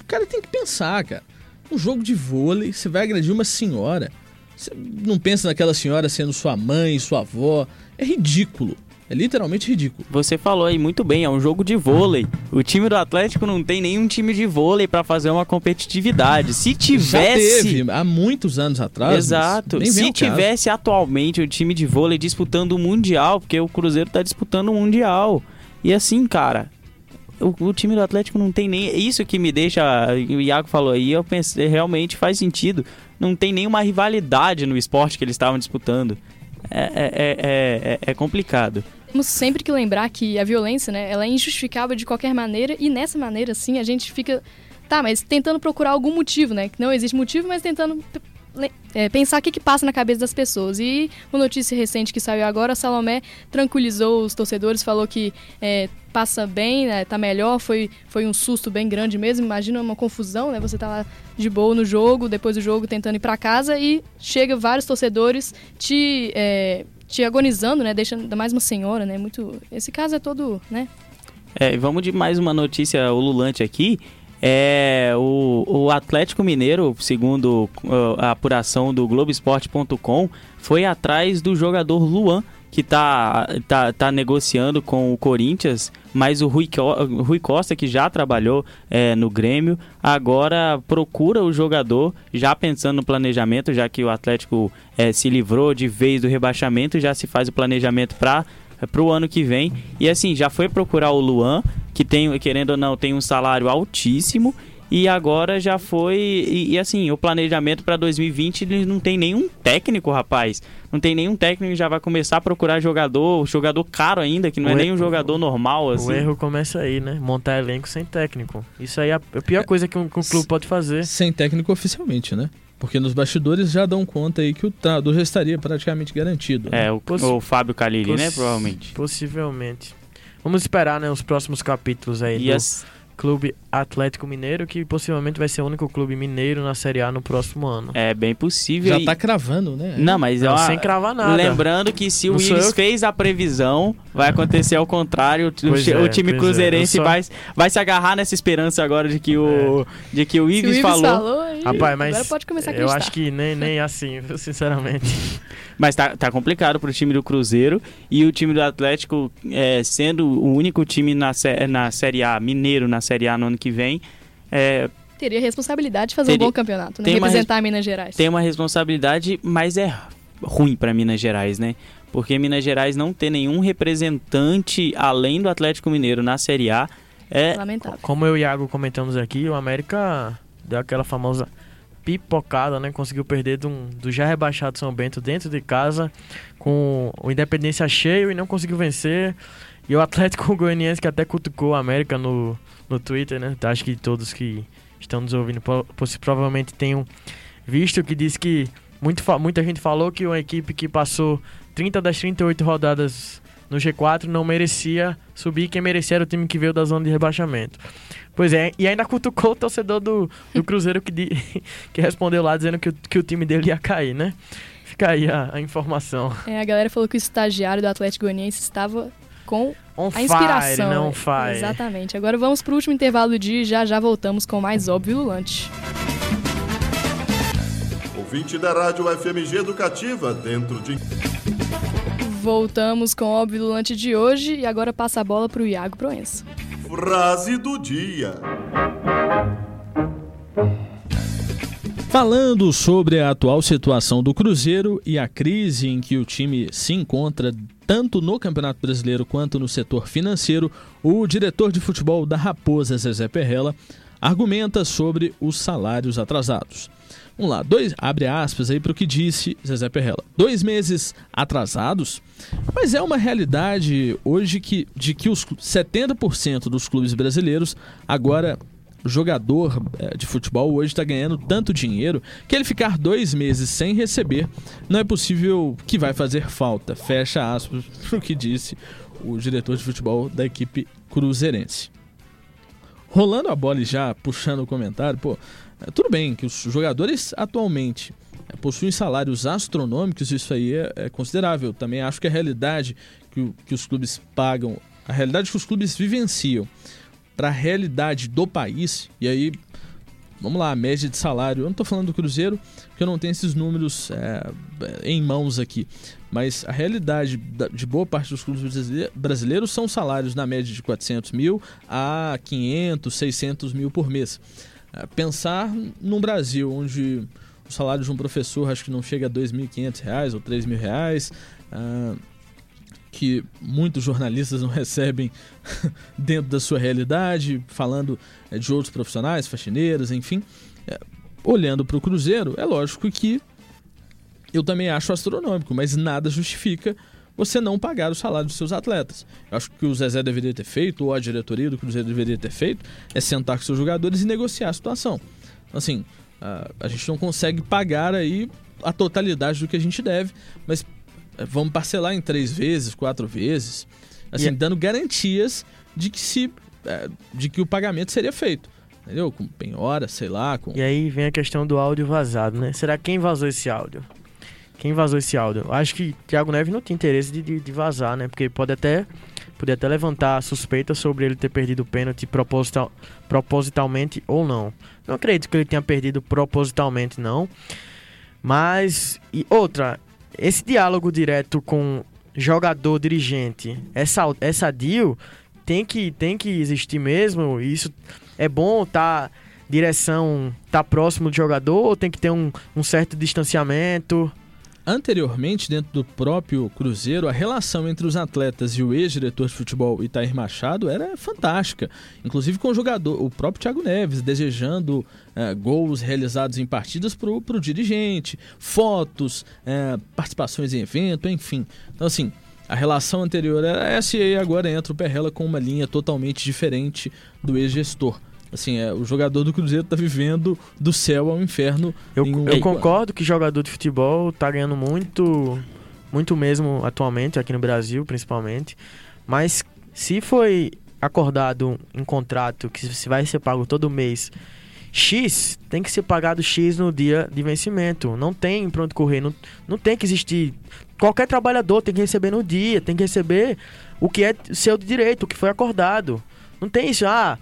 o cara tem que pensar, cara. Um jogo de vôlei, você vai agredir uma senhora. Você não pensa naquela senhora sendo sua mãe, sua avó. É ridículo. É literalmente ridículo. Você falou aí muito bem, é um jogo de vôlei. O time do Atlético não tem nenhum time de vôlei para fazer uma competitividade. Se tivesse. Já teve, há muitos anos atrás. Exato. Se tivesse caso. atualmente o time de vôlei disputando o Mundial, porque o Cruzeiro tá disputando o Mundial. E assim, cara, o, o, time do Atlético não tem nem. Isso que me deixa. O Iago falou aí, eu pensei, realmente faz sentido. Não tem nenhuma rivalidade no esporte que eles estavam disputando. É, é, é, é, complicado. Temos sempre que lembrar que a violência, né, ela é injustificável de qualquer maneira e nessa maneira, assim, a gente fica, tá, mas tentando procurar algum motivo, né, que não existe motivo, mas tentando é, pensar o que, que passa na cabeça das pessoas. E uma notícia recente que saiu agora, Salomé tranquilizou os torcedores, falou que é, passa bem, né, tá melhor, foi, foi um susto bem grande mesmo. Imagina uma confusão, né? Você tá lá de boa no jogo, depois do jogo tentando ir para casa e chega vários torcedores te, é, te agonizando, né? Deixando mais uma senhora, né? Muito. Esse caso é todo, né? É, vamos de mais uma notícia ululante aqui. É, o, o Atlético Mineiro, segundo uh, a apuração do Globoesporte.com, foi atrás do jogador Luan, que tá, tá, tá negociando com o Corinthians, mas o Rui, Rui Costa, que já trabalhou é, no Grêmio, agora procura o jogador, já pensando no planejamento, já que o Atlético é, se livrou de vez do rebaixamento, já se faz o planejamento para para o ano que vem. E assim, já foi procurar o Luan, que tem, querendo ou não, tem um salário altíssimo. E agora já foi. E, e assim, o planejamento para 2020 ele não tem nenhum técnico, rapaz. Não tem nenhum técnico que já vai começar a procurar jogador, jogador caro ainda, que não é o é nem um jogador normal. Assim. O erro começa aí, né? Montar elenco sem técnico. Isso aí é a pior é, coisa que um, que um clube pode fazer. Sem técnico oficialmente, né? Porque nos bastidores já dão conta aí que o treinador já estaria praticamente garantido. Né? É, o, o Fábio Calili, né? Provavelmente. Possivelmente. Vamos esperar, né, os próximos capítulos aí e do as... Clube Atlético Mineiro, que possivelmente vai ser o único clube mineiro na Série A no próximo ano. É bem possível. Já e... tá cravando, né? Não, mas Não, sem cravar nada. Lembrando que se o Willis eu... fez a previsão, vai acontecer ao contrário. Pois o, é, time cruzeirense é. só... vai, vai se agarrar nessa esperança agora de que o, é. de que o Ives, o Ives falou. falou Rapaz, mas Agora pode começar a eu acreditar. acho que nem, nem assim, sinceramente. Mas tá, tá complicado pro time do Cruzeiro e o time do Atlético, é, sendo o único time na, sé- na Série A, mineiro na Série A no ano que vem, é, Teria responsabilidade de fazer Teria- um bom campeonato, né? Representar Minas Gerais. tem uma responsabilidade, mas é ruim pra Minas Gerais, né? Porque Minas Gerais não ter nenhum representante além do Atlético Mineiro na Série A é Lamentável. Como eu e o Iago comentamos aqui, o América deu aquela famosa pipocada, né? Conseguiu perder de um- do já rebaixado São Bento dentro de casa, com o Independência cheio e não conseguiu vencer. E o Atlético Goianiense que até cutucou o América no, no Twitter, né? Acho que todos que estão nos ouvindo provavelmente tenham visto que diz que muito, muita gente falou que uma equipe que passou 30 das 38 rodadas no G4 não merecia subir, quem merecia era o time que veio da zona de rebaixamento. Pois é, e ainda cutucou o torcedor do, do Cruzeiro que, di- que respondeu lá dizendo que, o- que o time dele ia cair, né? Fica aí a, a informação. É, a galera falou que o estagiário do Atlético Goianiense estava com On a fire, inspiração. não fire. Exatamente. Agora vamos pro último intervalo do dia e já já voltamos com mais óbvio Lulante. Ouvinte da Rádio FMG Educativa, dentro de. Voltamos com o óbvio de hoje e agora passa a bola pro Iago Proença. Frase do dia. Falando sobre a atual situação do Cruzeiro e a crise em que o time se encontra, tanto no Campeonato Brasileiro quanto no setor financeiro, o diretor de futebol da Raposa, Zezé Perrella, argumenta sobre os salários atrasados. Vamos lá, dois, abre aspas aí para o que disse Zezé Perrella. Dois meses atrasados, mas é uma realidade hoje que, de que os 70% dos clubes brasileiros agora jogador eh, de futebol hoje está ganhando tanto dinheiro que ele ficar dois meses sem receber não é possível que vai fazer falta. Fecha aspas para o que disse o diretor de futebol da equipe cruzeirense. Rolando a bola e já puxando o comentário, pô, tudo bem que os jogadores atualmente é, possuem salários astronômicos, isso aí é, é considerável. Também acho que a realidade que, que os clubes pagam, a realidade que os clubes vivenciam para a realidade do país, e aí, vamos lá, a média de salário. Eu não estou falando do Cruzeiro, porque eu não tenho esses números é, em mãos aqui. Mas a realidade da- de boa parte dos clubes brasile- brasileiros são salários na média de 400 mil a 500, 600 mil por mês. É, Pensar num Brasil onde o salário de um professor acho que não chega a 2.500 reais ou 3.000 reais, ah, que muitos jornalistas não recebem dentro da sua realidade, falando é, de outros profissionais, faxineiros, enfim. É, olhando para o Cruzeiro, é lógico que eu também acho astronômico, mas nada justifica você não pagar o salário dos seus atletas. Eu acho que o Zezé deveria ter feito, ou a diretoria do Cruzeiro deveria ter feito, é sentar com seus jogadores e negociar a situação. Assim, a, gente não consegue pagar aí a totalidade do que a gente deve, mas é, vamos parcelar em três vezes, quatro vezes, assim, E- dando garantias de que se é, de que o pagamento seria feito. Entendeu? Com penhora, sei lá, com E aí vem a questão do áudio vazado, né? Será quem vazou esse áudio? Quem vazou esse áudio? Acho que Thiago Neves não tem interesse de, de, de vazar, né? Porque pode até, pode até levantar suspeita sobre ele ter perdido o pênalti proposital, propositalmente ou não. Não acredito que ele tenha perdido propositalmente, não. Mas, e outra, esse diálogo direto com jogador, dirigente, sal- é sadio, tem que, tem que existir mesmo. Isso é bom, tá? Direção tá próximo do jogador ou tem que ter um, um certo distanciamento? Anteriormente, dentro do próprio Cruzeiro, a relação entre os atletas e o ex-diretor de futebol Itair Machado era fantástica. Inclusive com o jogador, o próprio Thiago Neves, desejando eh, gols realizados em partidas para o dirigente, fotos, eh, participações em evento, enfim. Então, assim, a relação anterior era essa e agora entra o Perrella com uma linha totalmente diferente do ex-gestor. Assim, é, o jogador do Cruzeiro está vivendo do céu ao inferno. Eu, um- eu concordo que jogador de futebol tá ganhando muito, muito mesmo atualmente, aqui no Brasil principalmente. Mas se foi acordado em contrato que se vai ser pago todo mês X, tem que ser pagado X no dia de vencimento. Não tem pronto correr, não, não tem que existir. Qualquer trabalhador tem que receber no dia, tem que receber o que é seu direito, o que foi acordado. Não tem isso, ah,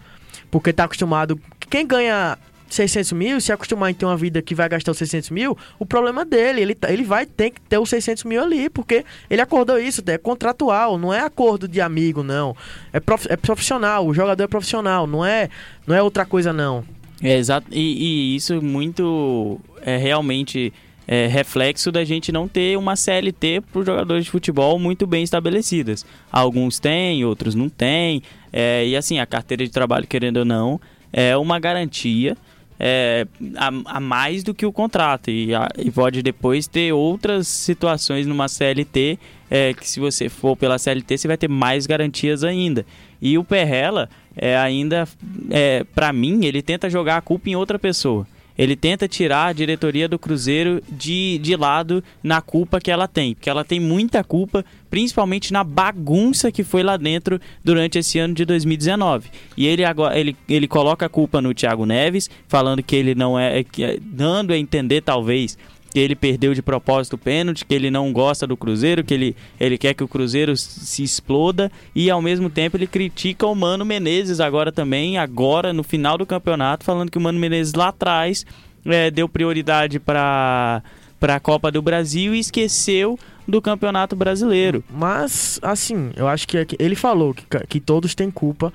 porque tá acostumado. Quem ganha 600 mil, se acostumar em ter uma vida que vai gastar os 600 mil, o problema dele, ele, tá, ele vai ter que ter os 600 mil ali, porque ele acordou isso, é contratual, não é acordo de amigo, não. É, prof, é profissional, o jogador é profissional, não é, não é outra coisa, não. É, exato, e, e isso muito é realmente é, reflexo da gente não ter uma CLT para os jogadores de futebol muito bem estabelecidas. Alguns têm, outros não têm. É, e assim, a carteira de trabalho, querendo ou não, é uma garantia é, a, a, mais do que o contrato. E, a, e, pode depois ter outras situações numa CLT é, que se você for pela CLT você vai ter mais garantias ainda. E o Perrella é, ainda, é, para mim, ele tenta jogar a culpa em outra pessoa. Ele tenta tirar a diretoria do Cruzeiro de, de lado na culpa que ela tem, porque ela tem muita culpa, principalmente na bagunça que foi lá dentro durante esse ano de 2019. E ele agora ele, ele coloca a culpa no Thiago Neves, falando que ele não é, dando a entender talvez que ele perdeu de propósito o pênalti, que ele não gosta do Cruzeiro, que ele, ele quer que o Cruzeiro se exploda e ao mesmo tempo ele critica o Mano Menezes agora também, agora no final do campeonato, falando que o Mano Menezes lá atrás é, deu prioridade para para a Copa do Brasil e esqueceu do Campeonato Brasileiro. Mas, assim, eu acho que ele falou que, que todos têm culpa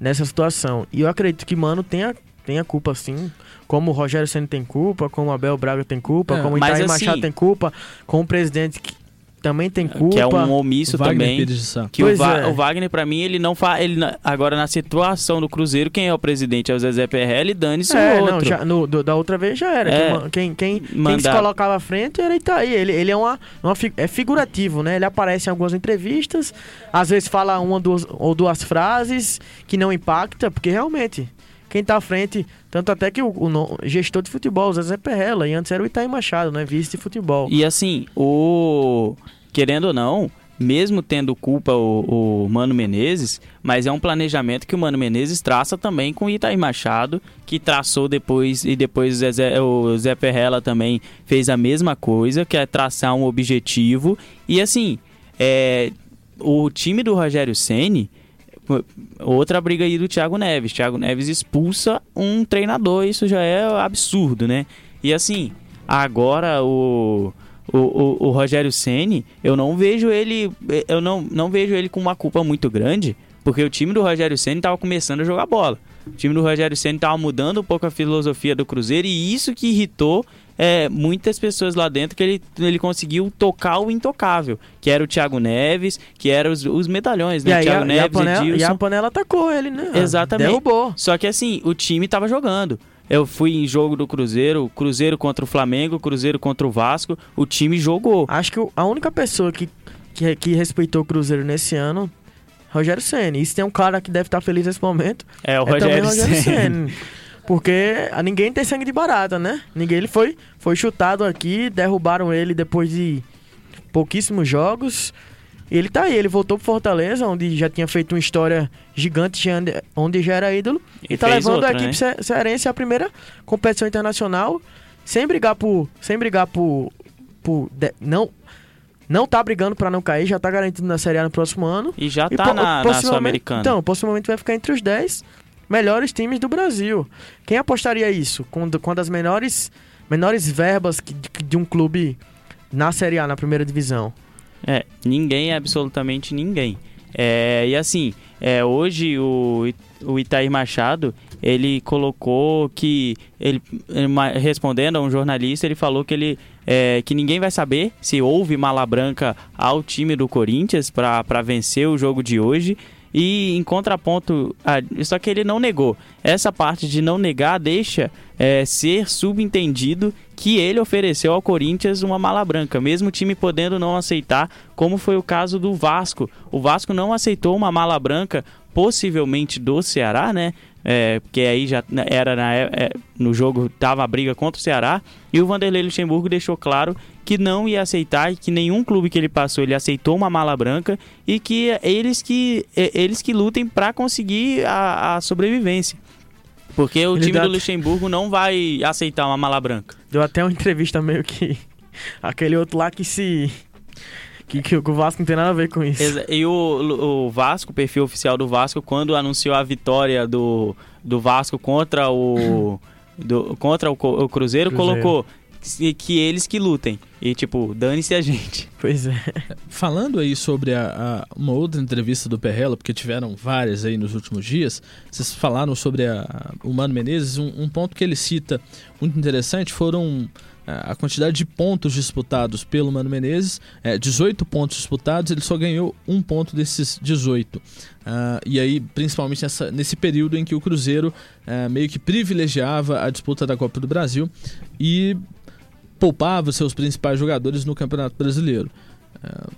nessa situação. E eu acredito que Mano tenha, tenha culpa, sim como o Rogério Senna tem culpa, como o Abel Braga tem culpa, é, como o Itaí assim, Machado tem culpa, como o presidente que também tem culpa. Que é um omisso também. Que o, Va é. o, Wagner, para mim, ele não faz. Ele, agora, na situação do Cruzeiro, quem é o presidente? É o Zezé PRL e dane-se é, o outro. Não, já, no, do, da outra vez já era. É, quem, quem, quem se colocava à frente era Itaí. Ele, ele é, uma, uma, é figurativo, né? Ele aparece em algumas entrevistas, às vezes fala uma duas, ou duas frases que não impacta, porque realmente quem está à frente, tanto até que o, o, gestor de futebol, o Zezé Perrella, e antes era o Itaí Machado, né? Vice de futebol. E assim, o. Querendo ou não, mesmo tendo culpa o, o, Mano Menezes, mas é um planejamento que o Mano Menezes traça também com o Itaí Machado, que traçou depois, e depois o Zé, o Zé Perrella também fez a mesma coisa, que é traçar um objetivo. E assim, é, o time do Rogério Ceni outra briga aí do Thiago Neves. Thiago Neves expulsa um treinador, isso já é absurdo, né? E assim, agora o o, o, o Rogério Ceni, eu não vejo ele, eu não, não vejo ele com uma culpa muito grande, porque o time do Rogério Ceni estava começando a jogar bola. O time do Rogério Ceni estava mudando um pouco a filosofia do Cruzeiro e isso que irritou é, muitas pessoas lá dentro que ele, ele conseguiu tocar o intocável, que era o Thiago Neves, que eram os, os medalhões, né? E Thiago a, Neves, e a, panela, Edilson. e a panela atacou ele, né? Exatamente. Derrubou. Só que assim, o time tava jogando. Eu fui em jogo do Cruzeiro, Cruzeiro contra o Flamengo, Cruzeiro contra o Vasco, o time jogou. Acho que a única pessoa que, que, que respeitou o Cruzeiro nesse ano Rogério Senna. E se tem um cara que deve estar feliz nesse momento, é o é Rogério, Rogério Senna. Porque ninguém tem sangue de barata, né? Ninguém ele foi, foi chutado aqui, derrubaram ele depois de pouquíssimos jogos. Ele tá aí, ele voltou pro Fortaleza, onde já tinha feito uma história gigante, onde já era ídolo. E, e tá levando outra, a equipe né? cearense à primeira competição internacional, sem brigar por. Sem brigar por. por não. Não tá brigando para não cair, já tá garantido na Série A no próximo ano. E já tá e, na, na Sul-Americana. Então, possivelmente vai ficar entre os 10 melhores times do Brasil. Quem apostaria isso? Quando, quando as menores, menores verbas de, de um clube na Série A, na primeira divisão? É, ninguém, absolutamente ninguém. É, e assim, é, hoje o, o Itair Machado, ele colocou que, ele, respondendo a um jornalista, ele falou que ele é, que ninguém vai saber se houve mala branca ao time do Corinthians para vencer o jogo de hoje. E em contraponto, a, só que ele não negou. Essa parte de não negar deixa é, ser subentendido que ele ofereceu ao Corinthians uma mala branca, mesmo o time podendo não aceitar, como foi o caso do Vasco. O Vasco não aceitou uma mala branca, possivelmente do Ceará, né? É, porque aí já era na, é, no jogo, tava a briga contra o Ceará, e o Vanderlei Luxemburgo deixou claro que não ia aceitar e que nenhum clube que ele passou ele aceitou uma mala branca e que eles que eles que lutem para conseguir a, a, sobrevivência. Porque o ele time do Luxemburgo não vai aceitar uma mala branca. Deu até uma entrevista meio que aquele outro lá que se que, que, o Vasco não tem nada a ver com isso. E o, o Vasco, o perfil oficial do Vasco, quando anunciou a vitória do, do Vasco contra o do, contra o, o Cruzeiro, Cruzeiro. colocou que, que eles que lutem. E tipo, dane-se a gente. Pois é. Falando aí sobre a, a- uma outra entrevista do Perrella, porque tiveram várias aí nos últimos dias, vocês falaram sobre a- o Mano Menezes, um, um ponto que ele cita muito interessante foram a a quantidade de pontos disputados pelo Mano Menezes, é, 18 pontos disputados, ele só ganhou um ponto desses 18. Ah, e aí, principalmente nessa- nesse período em que o Cruzeiro ah, meio que privilegiava a disputa da Copa do Brasil e poupava seus principais jogadores no Campeonato Brasileiro. Ah,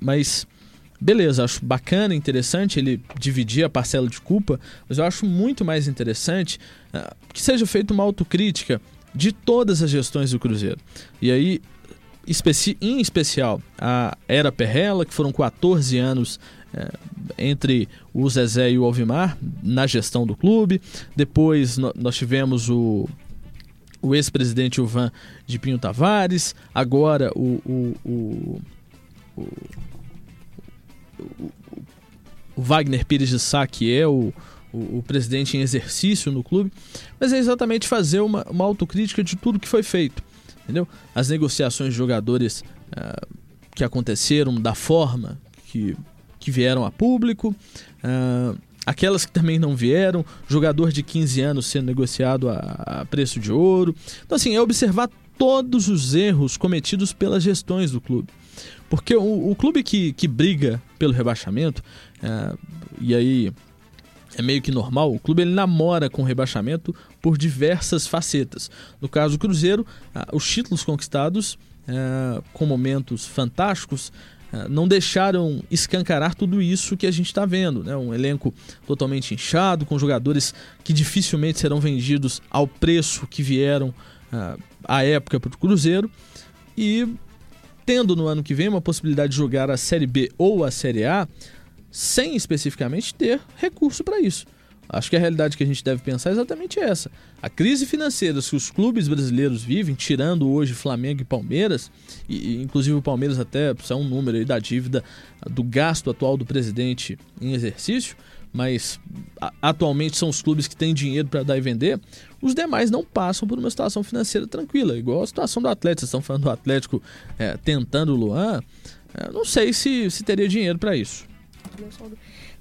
mas beleza, acho bacana, interessante ele dividir a parcela de culpa, mas eu acho muito mais interessante ah, que seja feita uma autocrítica de todas as gestões do Cruzeiro. E aí, especi em especial, a Era Perrella, que foram 14 anos eh, entre o Zezé e o Alvimar na gestão do clube. Depois nós tivemos o, o ex-presidente Ivan de Pinho Tavares, agora o, o, o, o, o- Wagner Pires de Sá, que é o, o, o presidente em exercício no clube, mas é exatamente fazer uma, uma autocrítica de tudo que foi feito. Entendeu? As negociações de jogadores ah, que aconteceram da forma que, que vieram a público, ah, aquelas que também não vieram, jogador de 15 anos sendo negociado a, a preço de ouro. Então, assim, é observar todos os erros cometidos pelas gestões do clube. Porque o, o clube que, que briga pelo rebaixamento, ah, e aí é meio que normal, o clube ele namora com o rebaixamento por diversas facetas. No caso do Cruzeiro, os títulos conquistados, ah, com momentos fantásticos, não deixaram escancarar tudo isso que a gente está vendo. Né? Um elenco totalmente inchado, com jogadores que dificilmente serão vendidos ao preço que vieram ah, à época para o Cruzeiro. E tendo no ano que vem uma possibilidade de jogar a Série B ou a Série A, sem especificamente ter recurso para isso. Acho que a realidade que a gente deve pensar é exatamente essa. A crise financeira que os clubes brasileiros vivem, tirando hoje Flamengo e Palmeiras, e, inclusive o Palmeiras até é um número aí da dívida do gasto atual do presidente em exercício, mas a- atualmente são os clubes que têm dinheiro para dar e vender, os demais não passam por uma situação financeira tranquila, igual a situação do Atlético. Vocês estão falando do Atlético é, tentando o Luan, é, não sei se, se teria dinheiro para isso.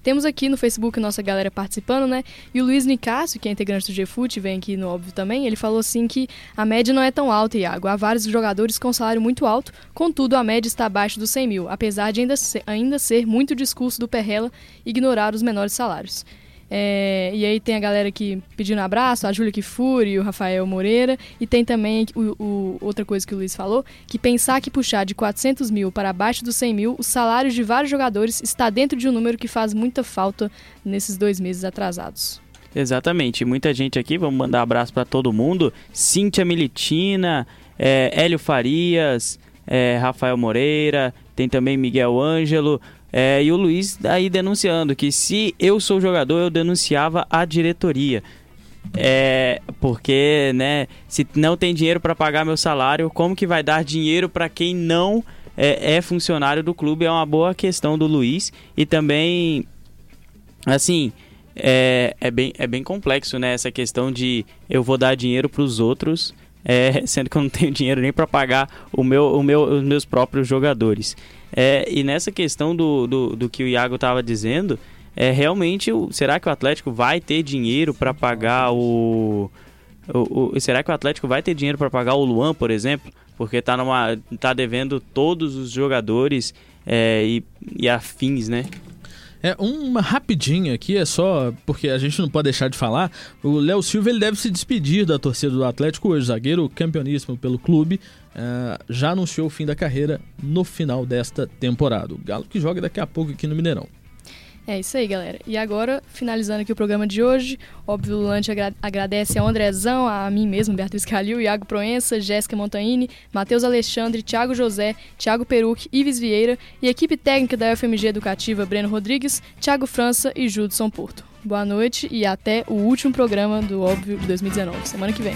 Temos aqui no Facebook nossa galera participando, né? E o Luiz Nicásio, que é integrante do GFUT, vem aqui no óbvio também, ele falou assim que a média não é tão alta, Iago. Há vários jogadores com salário muito alto, contudo a média está abaixo dos 100 mil, apesar de ainda ser, ainda ser muito discurso do Perrella ignorar os menores salários. É, e aí tem a galera aqui pedindo abraço, a Júlia Kifuri o Rafael Moreira. E tem também o, o- outra coisa que o Luiz falou, que pensar que puxar de 400 mil para abaixo dos 100 mil, os salários de vários jogadores está dentro de um número que faz muita falta nesses dois meses atrasados. Exatamente. Muita gente aqui, vamos mandar abraço para todo mundo. Cíntia Militina, é, Hélio Farias, é, Rafael Moreira, tem também Miguel Ângelo. É, e o Luiz aí denunciando que se eu sou jogador, eu denunciava a diretoria. É, porque, né, se não tem dinheiro para pagar meu salário, como que vai dar dinheiro para quem não é, é funcionário do clube? É uma boa questão do Luiz. E também, assim, é, é, bem, é bem complexo, né? Essa questão de eu vou dar dinheiro para os outros, é, sendo que eu não tenho dinheiro nem para pagar o meu, o meu, os meus próprios jogadores. É, e nessa questão do, do, do que o Iago estava dizendo, é realmente, será que o Atlético vai ter dinheiro para pagar o, o, o- Será que o Atlético vai ter dinheiro para pagar o Luan, por exemplo? Porque tá, numa, tá devendo todos os jogadores é, e, e afins, né? É uma rapidinha aqui, é só porque a gente não pode deixar de falar. O Léo Silva ele deve se despedir da torcida do Atlético hoje, zagueiro campeoníssimo pelo clube, eh, já anunciou o fim da carreira no final desta temporada. O Galo que joga daqui a pouco aqui no Mineirão. É isso aí, galera. E agora, finalizando aqui o programa de hoje, óbvio, o Lante agra- agradece ao Andrezão, a mim mesmo, Beatriz Calil, Iago Proença, Jéssica Montaini, Matheus Alexandre, Thiago José, Thiago Peruc, Ives Vieira e equipe técnica da UFMG Educativa, Breno Rodrigues, Thiago França e Judson Porto. Boa noite e até o último programa do Óbvio de 2019, semana que vem.